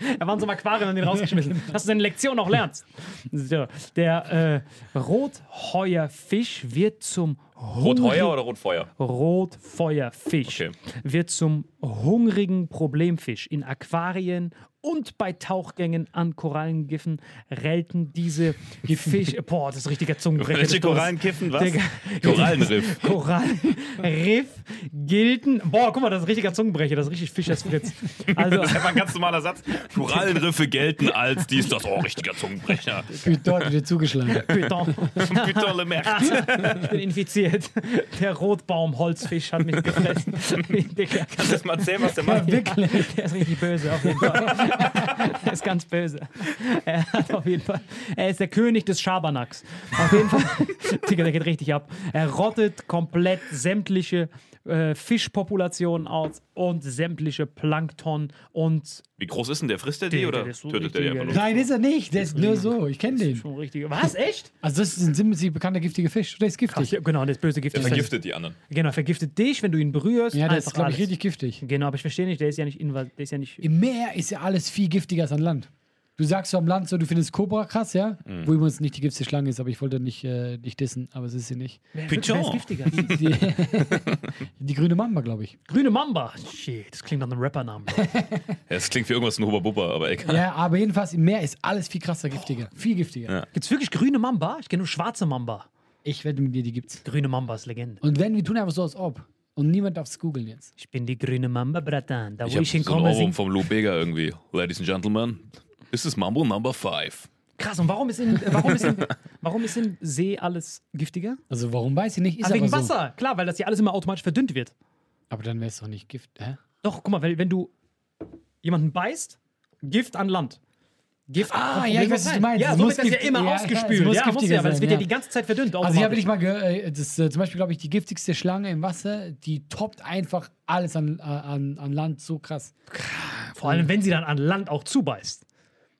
S3: Warum-
S1: Nix. Er war in so Aquarium und den rausgeschmissen. Dass du deine Lektion noch lernst. So, der äh, Rotheuerfisch wird zum
S3: Rotheuer oder Rotfeuer?
S1: Rotfeuerfisch
S3: Okay.
S1: wird zum hungrigen Problemfisch. In Aquarien und bei Tauchgängen an Korallengiffen relten diese Fische. Boah, das ist richtiger Zungenbrecher.
S3: Welche
S1: Das-
S3: Korallen kiffen was?
S1: Digga.
S3: Korallenriff.
S1: Korallenriff gelten. Boah, guck mal, das ist richtiger Zungenbrecher. Das ist richtig Fischers Fritz. Also,
S3: Das ist einfach ein ganz normaler Satz. Korallenriffe gelten als dies, das. Oh, richtiger Zungenbrecher.
S2: Dort wird zugeschlagen.
S1: Putain,
S3: Putain, le Merde.
S1: ich bin infiziert. Der Rotbaumholzfisch hat mich gefressen.
S3: Kannst du das mal erzählen, was der
S2: Ja,
S3: macht?
S2: wirklich.
S1: Der ist richtig böse, auf jeden Fall. er ist ganz böse. Er hat auf jeden Fall. Er ist der König des Schabernacks. Auf jeden Fall. Digga, der geht richtig ab. Er rottet komplett sämtliche äh, Fischpopulationen aus und sämtliche Plankton und
S4: Wie groß ist denn der? Frisst der die
S1: Der-
S4: oder
S1: der so
S4: tötet der die
S1: richtig,
S4: einfach nur?
S2: Nein, ist er nicht. Der ist nur so. Ich kenne den.
S1: schon richtige. Was? Echt?
S2: Also, das ist ein ziemlich bekannter giftiger Fisch. Der ist
S1: Ach,
S2: giftig.
S1: ja, genau, der ist böse Gift.
S4: Der vergiftet die anderen.
S1: Genau, vergiftet dich, wenn du ihn berührst.
S2: Ja, der ist, glaube ich, richtig giftig.
S1: Genau, aber ich verstehe nicht, der ist ja nicht der ist ja nicht.
S2: Im Meer ist ja alles viel giftiger als an Land. Du sagst so am Land so, du findest Cobra krass, ja?
S1: Mhm.
S2: Wo übrigens nicht die giftigste Schlange ist, aber ich wollte nicht, äh, nicht dissen, aber es ist sie nicht.
S4: Pigeon.
S1: wer ist giftiger?
S2: Die, die grüne Mamba, glaube ich.
S1: Grüne Mamba. Shit, das klingt nach einem Rappernamen.
S4: Ja, das klingt wie irgendwas in Huba Bubba, aber egal.
S2: Ja, aber jedenfalls im Meer ist alles viel krasser giftiger. Viel giftiger.
S4: Ja.
S1: Gibt's wirklich grüne Mamba? Ich kenne nur schwarze Mamba.
S2: Ich wette mit dir, die gibt's.
S1: Grüne Mamba ist Legende.
S2: Und wenn, wir tun einfach so, als ob. Und niemand darf es googeln jetzt.
S1: Ich bin die grüne Mamba, Bratan. Da
S4: Ich
S1: wo
S4: habe
S1: ich
S4: so einen
S1: hinkomme,
S4: Ohrwurm
S1: singt.
S4: vom Lou Bega irgendwie. Ladies and Gentlemen, this is Mambo Number 5.
S1: Krass, und warum ist, in, warum, ist in, warum ist in See alles giftiger?
S2: Also warum weiß ich nicht, ist
S1: Ah, wegen
S2: aber so.
S1: Wasser. Klar, weil das hier alles immer automatisch verdünnt wird.
S2: Aber dann wäre es doch nicht Gift, hä?
S1: Doch, guck mal, weil, wenn du jemanden beißt, Gift an Land. Gift
S2: Ah,
S1: Problem
S2: ja, ich weiß, was du meinst.
S1: Ja,
S2: Es
S1: so
S2: muss
S1: wird das ja immer
S2: ja, es
S1: ausgespült.
S2: muss
S1: Ja, muss ja, weil es wird ja
S2: ja.
S1: die ganze Zeit verdünnt.
S2: Also hier habe ich mal gehört, äh, das äh, zum Beispiel, glaube ich, die giftigste Schlange im Wasser, die toppt einfach alles an, äh, an, an Land so krass.
S1: Vor allem, wenn sie dann an Land auch zubeißt.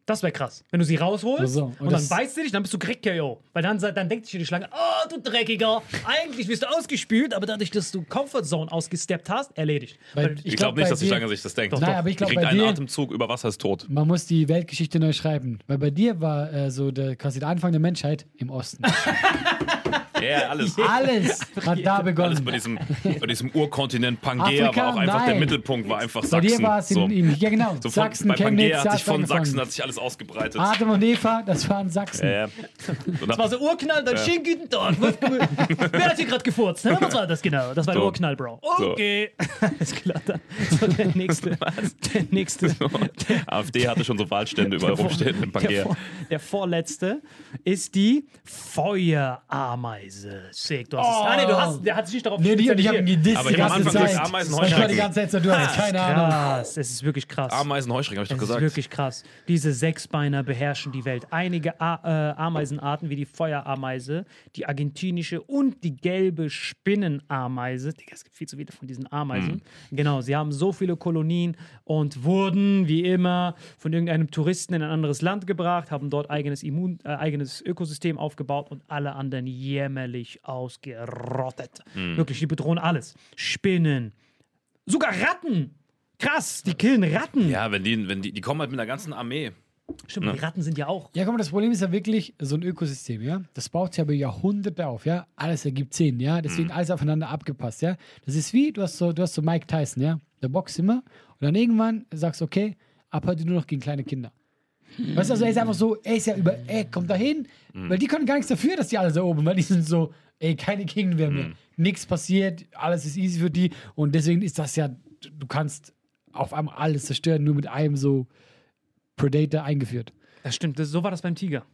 S1: Das wäre krass. Wenn du sie rausholst
S2: so,
S1: und,
S2: und
S1: dann beißt sie dich, dann bist du Krieg, KO. Weil dann, dann denkt sich die Schlange, oh, du Dreckiger, eigentlich bist du ausgespült, aber dadurch, dass du Comfort Zone ausgesteppt hast, erledigt.
S2: Weil
S1: Weil,
S4: Ich,
S2: glaub,
S4: glaube nicht,
S2: bei
S4: dass die Schlange sich das denkt.
S1: Doch,
S2: Nein, aber ich
S4: Die
S2: glaube,
S4: kriegt
S2: bei
S4: einen
S2: dir,
S4: Atemzug über Wasser ist tot.
S2: man muss die Weltgeschichte neu schreiben. Weil bei dir war äh, so der, quasi der Anfang der Menschheit im Osten.
S4: Ja, alles.
S2: Alles hat da
S4: Alles
S2: begonnen.
S4: bei diesem, bei diesem Urkontinent Pangea
S2: Afrika?
S4: war auch einfach der
S2: Nein.
S4: Mittelpunkt, war einfach
S2: Bei
S4: Sachsen.
S2: dir war es in,
S4: so.
S2: in, ja genau,
S4: So von,
S2: Sachsen,
S4: bei
S2: Chemnitz,
S4: Pangea hat sich von
S2: angefangen.
S4: Sachsen hat sich alles ausgebreitet.
S2: Adam und Eva, das waren Sachsen.
S4: Ja, ja. Und
S1: das war so Urknall, dann schönen guten Tag. Was- Wer hat hier gerade gefurzt? Was war das genau? Das war der
S4: So.
S1: Urknall, Bro.
S4: So.
S1: Okay. Alles klar, dann. So, der nächste. Der nächste.
S4: AfD hatte schon so Wahlstände überall rumstehen in
S1: Der,
S4: Pangea.
S1: vor, der vorletzte ist die Feuerameise. Sick, du hast es. Ah, nee, du hast, der hat sich nicht darauf
S2: Nee, die, ich habe ihn gedisst
S4: Aber
S2: die
S4: ich hab am Anfang gesagt, Ameisen,
S2: ich war die
S4: Heuschrecken.
S2: ganze Zeit so, du hast keine Ahnung.
S1: Krass, es ist wirklich krass.
S4: Ameisen, Heuschrecken, habe ich doch
S1: Es ist
S4: gesagt.
S1: wirklich krass. Diese Sechsbeiner beherrschen die Welt. Einige A äh, Ameisenarten wie die Feuerameise, die argentinische und die gelbe Spinnenameise. Digga, es gibt viel zu viele von diesen Ameisen. Genau, sie haben so viele Kolonien und wurden wie immer von irgendeinem Touristen in ein anderes Land gebracht, haben dort eigenes Immun, äh, eigenes Ökosystem aufgebaut und alle anderen jämmerlich ausgerottet. Wirklich, die bedrohen alles. Spinnen, sogar Ratten. Krass, die killen Ratten.
S4: Ja, wenn die, wenn die, die kommen halt mit einer ganzen Armee.
S1: Stimmt, die Ratten sind ja auch.
S2: Ja, guck mal, das Problem ist ja wirklich so ein Ökosystem, ja. Das baut sich aber Jahrhunderte auf, ja. Alles ergibt Sinn, ja. Deswegen alles aufeinander abgepasst, ja. Das ist wie, du hast so, du hast so Mike Tyson, ja. Der boxt immer und dann irgendwann sagst du, okay, ab heute nur noch gegen kleine Kinder. Weißt du, also er ist einfach so, er ist ja über, ey, kommt da hin, weil die können gar nichts dafür, dass die alle so oben, weil die sind so, ey, keine Gegenwehr mehr. Nichts passiert, alles ist easy für die und deswegen ist das ja, du kannst auf einmal alles zerstören, nur mit einem so Predator eingeführt.
S1: Das stimmt, das, so war das beim Tiger.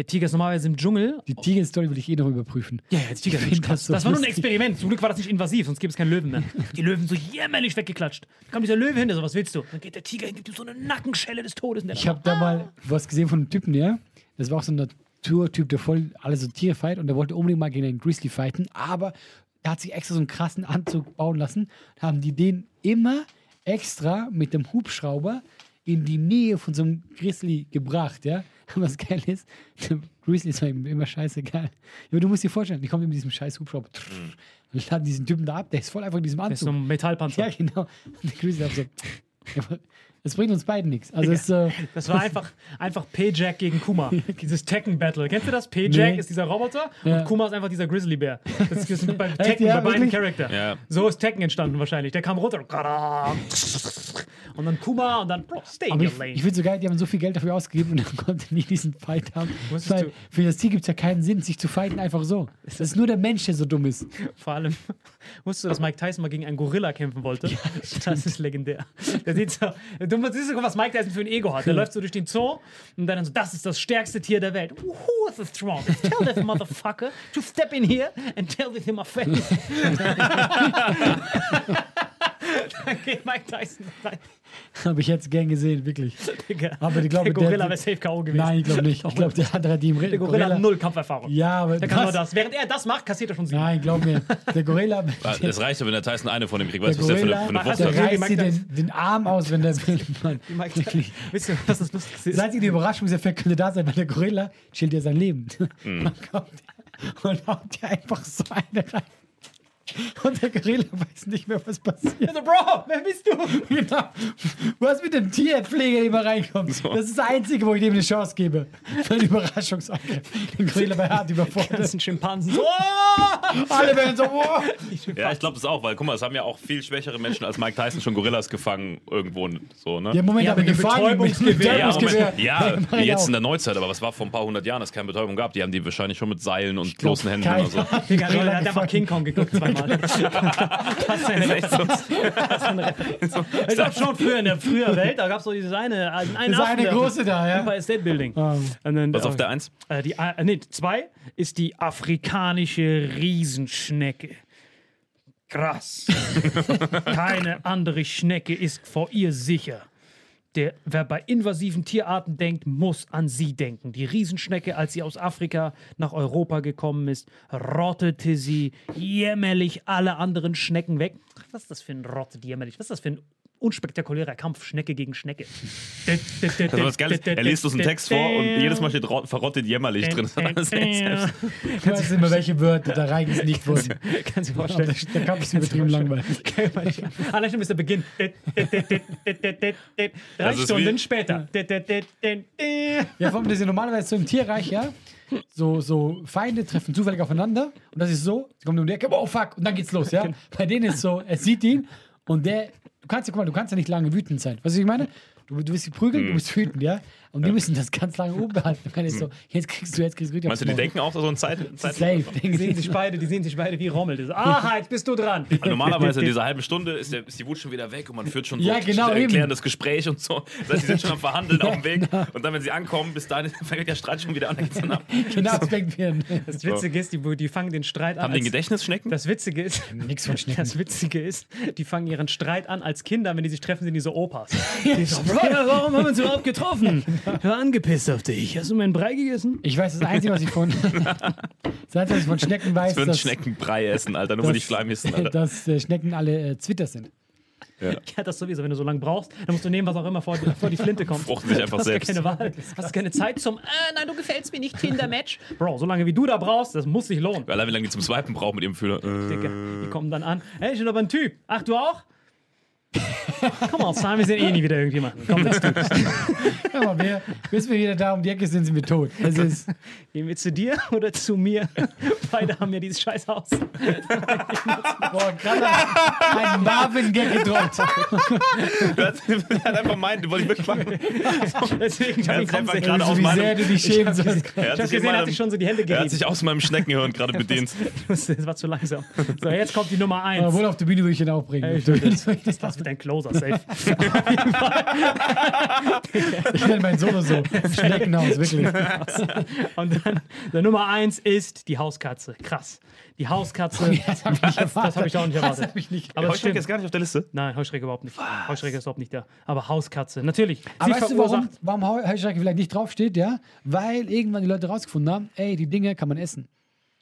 S1: Der Tiger ist normalerweise im Dschungel.
S2: Die Tiger-Story will ich eh noch überprüfen.
S1: Ja, ja, der Tiger
S2: find
S1: krass.
S2: das so
S1: Das war nur ein. Experiment. Zum Glück war das nicht invasiv, sonst gibt es keinen Löwen mehr. Die Löwen so jämmerlich weggeklatscht. Da kommt dieser Löwe hin, der so, was willst du? Dann geht der Tiger hin, gibt ihm so eine Nackenschelle des Todes.
S2: Ich habe da mal was gesehen von einem Typen, ja. Das war auch so ein Naturtyp, der voll alle so Tiere fight und der wollte unbedingt mal gegen einen Grizzly fighten, aber er hat sich extra so einen krassen Anzug bauen lassen. Da haben die den immer extra mit dem Hubschrauber in die Nähe von so einem Grizzly gebracht, ja. Und was geil ist, der Grizzly ist immer scheißegal. Aber du musst dir vorstellen, die kommen mit diesem scheiß Hubschrauber und laden diesen Typen da ab, der ist voll einfach in diesem
S1: Der ist so
S2: Anzug.
S1: ein Metallpanzer.
S2: Ja, genau. Und der Grizzly hat so, das bringt uns beiden nichts. Also es so,
S1: Das war einfach, einfach P-Jack gegen Kuma. Dieses Tekken-Battle. Kennst du das? P-Jack
S2: Nee.
S1: ist dieser Roboter
S2: Ja.
S1: und Kuma ist einfach dieser Grizzlybär. Das ist bei Tekken,
S2: Ja,
S1: bei beiden? Charakter.
S4: Ja.
S1: So ist Tekken entstanden wahrscheinlich. Der kam runter. Und dann Kuma und dann, Bro, stay in
S2: Aber
S1: your
S2: ich,
S1: lane.
S2: ich finde so geil, die haben so viel Geld dafür ausgegeben und dann konnte nie diesen Fight haben. Weil für das Tier gibt es ja keinen Sinn, sich zu fighten einfach so. Das ist nur der Mensch, der so dumm ist.
S1: Vor allem, wusstest du, dass Mike Tyson mal gegen einen Gorilla kämpfen wollte? das ist legendär. Der sieht so, du siehst was Mike Tyson für ein Ego hat. Der läuft so durch den Zoo und dann so, das ist das stärkste Tier der Welt. Who is the strongest? Tell that motherfucker to step in here and tell it in my face. dann geht Mike Tyson rein.
S2: Habe ich jetzt gern gesehen, wirklich.
S1: Digga.
S2: Aber ich glaube,
S1: der Gorilla wäre safe K.O. gewesen.
S2: Nein, ich glaube nicht. Ich glaube, der andere hat die im
S1: Der Gorilla hat null Kampferfahrung.
S2: Ja, aber
S1: Der kann nur das. Während er das macht, kassiert er schon sieben.
S2: Nein, glaub mir. Der Gorilla,
S3: Es reicht ja, wenn der Tyson eine von dem kriegt.
S2: der
S3: Weißt du, was der für eine,
S2: Gorilla
S3: für eine Wurst
S2: der
S1: gesehen, wie
S2: reißt dir den, den Arm aus, wenn der will. Mann. Wirklich.
S1: Wisst ihr, was das Lustigste ist?
S2: Das einzige Überraschungseffekt könnte da sein, weil der Gorilla chillt ja sein Leben.
S3: Mhm.
S2: Dann kommt er und haut dir einfach so eine rein. Und der Gorilla weiß nicht mehr, was passiert.
S1: Also, Bro, wer bist du?
S2: Genau. Was mit dem Tierpfleger immer reinkommt. Das ist das Einzige, wo ich dem eine Chance gebe. Für einen Überraschungsangriff. Den Gorilla bei hart
S1: Das
S2: überfordert.
S1: sind Schimpansen. So, oh!
S2: Alle werden so, oh.
S3: Ja, ich glaube das auch, weil guck mal, es haben ja auch viel schwächere Menschen als Mike Tyson schon Gorillas gefangen irgendwo so, ne?
S2: Ja, Moment,
S1: Ja,
S2: aber gefangen mit
S1: Betäubungsgewehr.
S3: Ja, ja
S2: ich
S3: jetzt
S2: auch.
S3: in der Neuzeit, aber was war vor ein paar hundert Jahren, dass es keine Betäubung gab? Die haben die wahrscheinlich schon mit Seilen und bloßen Händen
S2: Keiner
S3: oder so.
S1: der
S2: Gorilla
S1: hat einfach. King Kong geguckt zweimal. Das ist eine
S3: Echt so.
S1: Ich glaube schon früher in der früher Welt, da gab es so diese eine, einen
S2: Das ist
S1: Affen,
S2: eine große da, ja.
S1: Empire State Building.
S2: Ah.
S1: Und dann,
S3: Was auf der Eins?
S1: Äh, die, äh, nee, zwei ist die afrikanische Riesenschnecke. Krass. Keine andere Schnecke ist vor ihr sicher. Der, wer bei invasiven Tierarten denkt, muss an sie denken. Die Riesenschnecke, als sie aus Afrika nach Europa gekommen ist, rottete sie jämmerlich alle anderen Schnecken weg. Was ist das für ein Rottet jämmerlich? Was ist das für ein unspektakulärer Kampf Schnecke gegen Schnecke?
S3: Das war was Geiles. Er liest uns einen Text vor und jedes Mal steht rot- verrottet jämmerlich drin. Das.
S2: Ich weiß immer, welche Wörter da reingesneakt wurden.
S1: Kannst du dir vorstellen?
S2: der, Kampf ist übertrieben langweilig.
S1: Allein schon bis der Beginn. Drei
S3: Das ist
S1: Stunden später.
S2: Ja, vor allem, das ist normalerweise so im Tierreich, ja. So, so Feinde treffen zufällig aufeinander und das ist so, sie kommen um die Ecke, oh fuck, und dann geht's los, ja. Bei denen ist so, er sieht ihn und der, kannst ja, guck mal, du kannst ja nicht lange wütend sein. Weißt du, was ich meine? Du, du prügeln,
S3: Mhm.
S2: du bist wütend, ja. Und die müssen das ganz lange oben behalten. Dann ist so, jetzt kriegst du, jetzt kriegst du richtig
S3: Meinst du, die denken auch so in Zeit? Zeit
S2: Safe.
S1: Die sehen sich beide, die sehen sich beide wie Rommel. Das ist, Aha, jetzt bist du dran.
S3: Normalerweise in dieser halben Stunde ist, der, ist die Wut schon wieder weg und man führt schon so
S2: Ja, genau,
S3: ein
S2: eben.
S3: klärendes Gespräch und so. Das heißt, die sind schon am Verhandeln auf dem Weg.
S2: genau.
S3: Und dann, wenn sie ankommen, bis dahin fängt der Streit schon wieder an. Dann ab.
S2: Genau, an.
S1: Das Witzige ist, die, die fangen den Streit an.
S3: Haben die ein Gedächtnisschnecken?
S1: Das Witzige ist,
S2: Nix von Schnecken.
S1: das Witzige ist, die fangen ihren Streit an als Kinder, wenn die sich treffen, sind die so Opas. Die so, warum haben wir uns überhaupt getroffen? Ich war angepisst auf dich. Hast du meinen Brei gegessen?
S2: Ich weiß, das Einzige, was ich von, das Einzige, was ich von Schnecken weiß,
S3: einen
S2: dass,
S3: Schneckenbrei essen, Alter. Nur weil die Schleim hissen, Alter.
S2: dass äh, Schnecken alle äh, Zwitter sind.
S1: Ja, das sowieso. Wenn du so lange brauchst, dann musst du nehmen, was auch immer vor, vor die Flinte kommt.
S3: Fruchten sich einfach
S1: hast
S3: selbst.
S1: keine Wahl. Hast keine Zeit zum, äh, nein, du gefällst mir nicht, Tinder-Match. Bro, so lange wie du da brauchst, das muss sich lohnen.
S3: Allein wie lange die zum Swipen brauchen mit ihrem Fühler. Äh,
S1: Digga, die kommen dann an. Hey, ich bin aber ein Typ. Ach, du auch? Komm mal, Sam, wir sehen eh nie wieder irgendjemanden. Komm, let's do this.
S2: Ja, wir, bis wir wieder da um die Ecke sind, sind wir tot. Es ist,
S1: Gehen wir zu dir oder zu mir? Beide haben ja dieses scheiß Haus.
S2: boah, gerade ein Marvin-Gag gedroppt.
S3: Er hat einfach meint, wollte ich wirklich machen.
S1: Deswegen, ich hab
S3: hat
S1: ihn kommen
S3: einfach gerade aus
S2: wie sehr
S3: meinem,
S2: du dich schämen sollst.
S1: Ich
S3: hat
S1: hab gesehen, er hat
S3: meinem,
S1: sich schon so die Hände
S3: er hat
S1: gerieben.
S3: sich aus meinem Schneckenhirn gerade bedient.
S1: Das war zu langsam. So, jetzt kommt die Nummer 1.
S2: Aber wohl auf der Bühne würde ich ihn auch bringen.
S1: Ey,
S2: Auf
S1: das,
S2: ich
S1: das,
S2: das
S1: das wird ein Closer, safe.
S2: Ich nenne meinen Solo so. Schneckenhaus, wirklich.
S1: Und dann, der Nummer 1 ist die Hauskatze. Krass. Die Hauskatze.
S2: Das habe ich nicht erwartet.
S1: Das habe ich auch nicht erwartet.
S2: Das habe ich nicht
S1: Aber
S3: Heuschrecke
S1: stimmt.
S3: ist gar nicht auf der Liste.
S1: Nein, Heuschrecke überhaupt nicht. Heuschrecke ist überhaupt nicht da. Aber Hauskatze, natürlich.
S2: Aber weißt du, warum, warum Heu- Heuschrecke vielleicht nicht draufsteht? Ja? Weil irgendwann die Leute rausgefunden haben, ey, die Dinge kann man essen.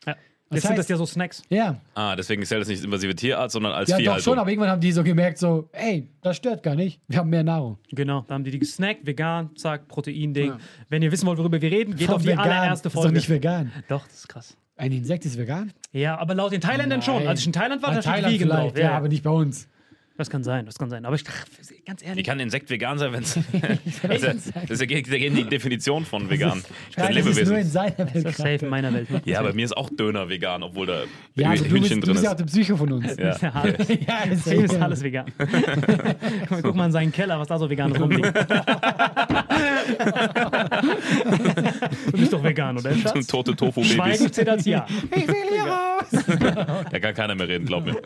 S1: Ja.
S2: Das
S1: Jetzt sind
S2: heißt-
S1: das ja so Snacks.
S2: Ja,
S3: Ah, deswegen zählt das nicht als invasive Tierart, sondern als
S2: ja doch
S3: Viehhaltung.
S2: schon, aber irgendwann haben die so gemerkt, so, ey, das stört gar nicht. Wir haben mehr Nahrung.
S1: Genau, da haben die die gesnackt, vegan, zack, Proteinding.
S2: Ja.
S1: Wenn ihr wissen wollt, worüber wir reden, geht auf die
S2: vegan.
S1: allererste
S2: Ist doch
S1: Folge.
S2: nicht vegan.
S1: Doch, das ist krass.
S2: Ein Insekt ist vegan?
S1: Ja, aber laut den Thailändern schon.
S2: Nein.
S1: Als ich in Thailand war, da
S2: Thailand
S1: vegan
S2: vielleicht,
S1: drauf.
S2: ja, aber nicht bei uns.
S1: Das kann sein, das kann sein. Aber ich dachte, ganz
S3: Wie
S1: ehrlich,
S3: kann ein Insekt vegan sein, wenn es. das ist ja- das ist ja gegen gegen die Definition von vegan. Ich bin ein
S2: Nein, das ist nur in seiner Welt.
S1: das ist safe in meiner Welt.
S3: Ja, bei mir ist auch Döner vegan, obwohl da
S2: Ja, also du bist,
S3: Hühnchen
S2: du
S3: drin
S2: bist ja auch
S3: ist.
S2: der Psycho von uns.
S3: Ja.
S1: Ja, alles.
S2: Ja, das
S1: ist alles vegan. Guck mal in seinen Keller, was da so vegan rumliegt. du bist doch vegan, oder?
S3: Zum
S1: Schatz?
S3: tote
S1: Schweigen
S3: Tofu-Babys.
S1: zählt als Ja.
S2: Ich will hier raus.
S3: Da kann keiner mehr reden, glaub mir.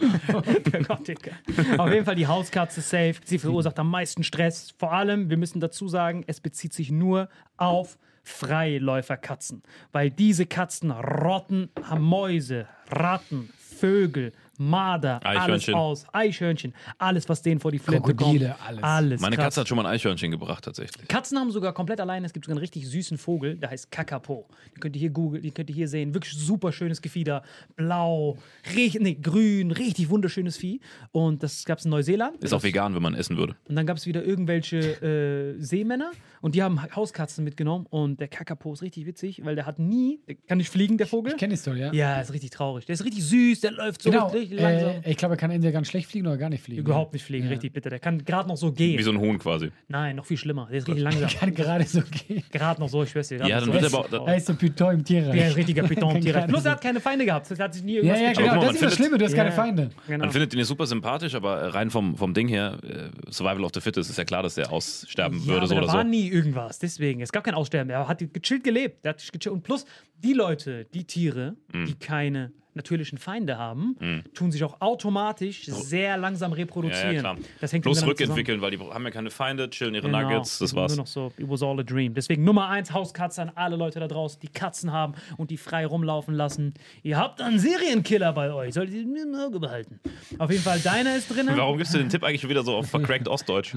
S1: Gott, Digga. Auf jeden Fall die Hauskatze safe. Sie verursacht am meisten Stress. Vor allem, wir müssen dazu sagen, es bezieht sich nur auf Freiläuferkatzen. Weil diese Katzen rotten, Mäuse, Ratten, Vögel, Marder, alles
S4: Eichhörnchen.
S1: aus, Eichhörnchen, alles, was denen vor die Flinte
S2: Krokodile,
S1: kommt.
S2: alles.
S1: alles
S4: Meine
S1: krass.
S4: Katze hat schon mal ein Eichhörnchen gebracht, tatsächlich.
S1: Katzen haben sogar komplett alleine, es gibt sogar einen richtig süßen Vogel, der heißt Kakapo. Den könnt ihr hier googeln, den könnt ihr hier sehen. Wirklich super schönes Gefieder. Blau, richtig, nee, grün, richtig wunderschönes Vieh. Und das gab es in Neuseeland.
S4: Ist auch vegan, wenn man essen würde.
S1: Und dann gab es wieder irgendwelche äh, Seemänner und die haben Hauskatzen mitgenommen. Und der Kakapo ist richtig witzig, weil der hat nie, der kann nicht fliegen, der Vogel.
S2: Ich kenne die Story, ja.
S1: Ja, ist richtig traurig. Der ist richtig süß, der läuft so
S2: Genau.
S1: richtig langsam.
S2: Äh, ich glaube, er kann entweder ganz schlecht fliegen oder gar nicht fliegen.
S1: Überhaupt nicht fliegen,
S2: Ja.
S1: richtig bitte. Der kann gerade noch so gehen.
S4: Wie so ein Huhn quasi.
S1: Nein, noch viel schlimmer. Der ist richtig langsam.
S2: Kann gerade so gehen.
S1: gerade noch so, ich schwör's dir.
S4: Ja, dann
S1: so.
S4: wird er aber auch-
S2: Er ist der Python im Tierreich.
S1: Der ist ein richtiger Python.
S2: Kann
S1: Tierreich. Plus,
S2: so-
S1: er hat keine Feinde gehabt. Das hat sich nie
S2: Ja,
S1: irgendwas
S2: ja,
S1: getan.
S2: genau.
S4: mal,
S2: Das ist das Schlimme, du hast keine
S1: Ja.
S2: Feinde.
S1: Genau.
S4: Man findet ihn super sympathisch, aber äh, rein vom, vom Ding her, äh, Survival of the Fittest, ist ja klar, dass der aussterben
S1: Ja,
S4: würde,
S1: aber
S4: so
S1: da
S4: oder
S1: war
S4: so.
S1: nie irgendwas. Deswegen, es gab kein Aussterben. Er hat gechillt gelebt. Der. Und plus, die Leute, die Tiere,
S4: Mhm.
S1: die keine natürlichen Feinde haben, tun sich auch automatisch sehr langsam reproduzieren.
S4: Ja, ja, klar.
S1: Das hängt
S4: Bloß
S1: miteinander zusammen.
S4: rückentwickeln, weil die haben ja keine Feinde, chillen ihre
S1: Genau.
S4: Nuggets, das war's.
S1: Nur noch so, it was all a dream. Deswegen Nummer eins, Hauskatze an alle Leute da draußen, die Katzen haben und die frei rumlaufen lassen. Ihr habt einen Serienkiller bei euch, solltet ihr im Auge behalten. Auf jeden Fall, deiner ist drin.
S4: Warum gibst du den Tipp eigentlich schon wieder so auf vercrackt Ostdeutsch?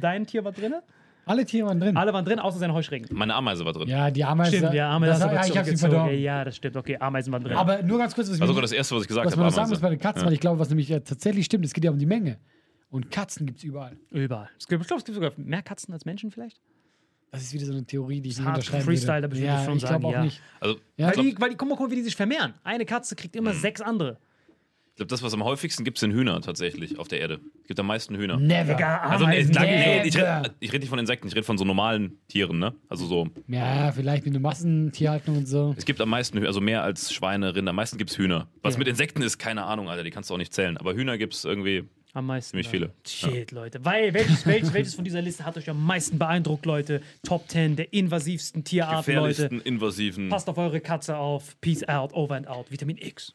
S1: Dein Tier war drin.
S2: Alle Tiere waren drin.
S1: Alle waren drin, außer seine Heuschrecken.
S4: Meine Ameise war drin.
S2: Ja, die Ameise.
S1: Stimmt, ja, Ameisen
S2: das,
S1: hast du
S2: ja, ich hab sie
S1: zurückgezogen.
S2: verdorben.
S1: Ja, das stimmt. Okay, Ameisen waren drin.
S2: Aber nur ganz kurz, was, mir-
S4: sogar das erste, was ich gesagt
S2: was
S4: habe.
S2: man noch sagen muss
S4: Ameise.
S2: bei den Katzen,
S4: Ja.
S2: weil ich glaube, was nämlich ja tatsächlich stimmt, es geht ja um die Menge. Und Katzen gibt es überall.
S1: Überall. Es gibt, ich glaube, es gibt sogar mehr Katzen als Menschen vielleicht.
S2: Das ist wieder so eine Theorie, die ich nicht
S1: hart
S2: unterschreiben
S1: Freestyle,
S2: würde.
S1: ich würde
S2: ja,
S1: schon
S2: ich
S1: sagen,
S2: glaube auch
S1: ja.
S2: nicht.
S4: Also,
S2: Ja,
S1: weil,
S4: ich
S1: die, weil die, guck mal, guck mal, wie die sich vermehren. Eine Katze kriegt
S2: Mhm.
S1: immer sechs andere.
S4: Glaub, das, was am häufigsten gibt, sind Hühner tatsächlich auf der Erde. Es gibt am meisten Hühner.
S2: Never.
S1: Egal,
S4: Also, nee, lang, nee,
S2: never.
S4: ich rede ich red nicht von Insekten, ich rede von so normalen Tieren, ne? Also so,
S2: Ja, vielleicht mit einer Massentierhaltung und so.
S4: es gibt am meisten Hühner, also mehr als Schweine, Rinder, am meisten gibt es Hühner. Was
S2: Ja.
S4: mit Insekten ist, keine Ahnung, Alter, die kannst du auch nicht zählen. Aber Hühner gibt es irgendwie
S1: Am meisten.
S4: ziemlich
S1: ja.
S4: viele.
S1: Shit, Leute. Weil, welches, welches, welches von dieser Liste hat euch am meisten beeindruckt, Leute? Top 10 der invasivsten Tierarten, Leute.
S4: Gefährlichsten, invasiven.
S1: Passt auf eure Katze auf. Peace out, over and out. Vitamin X.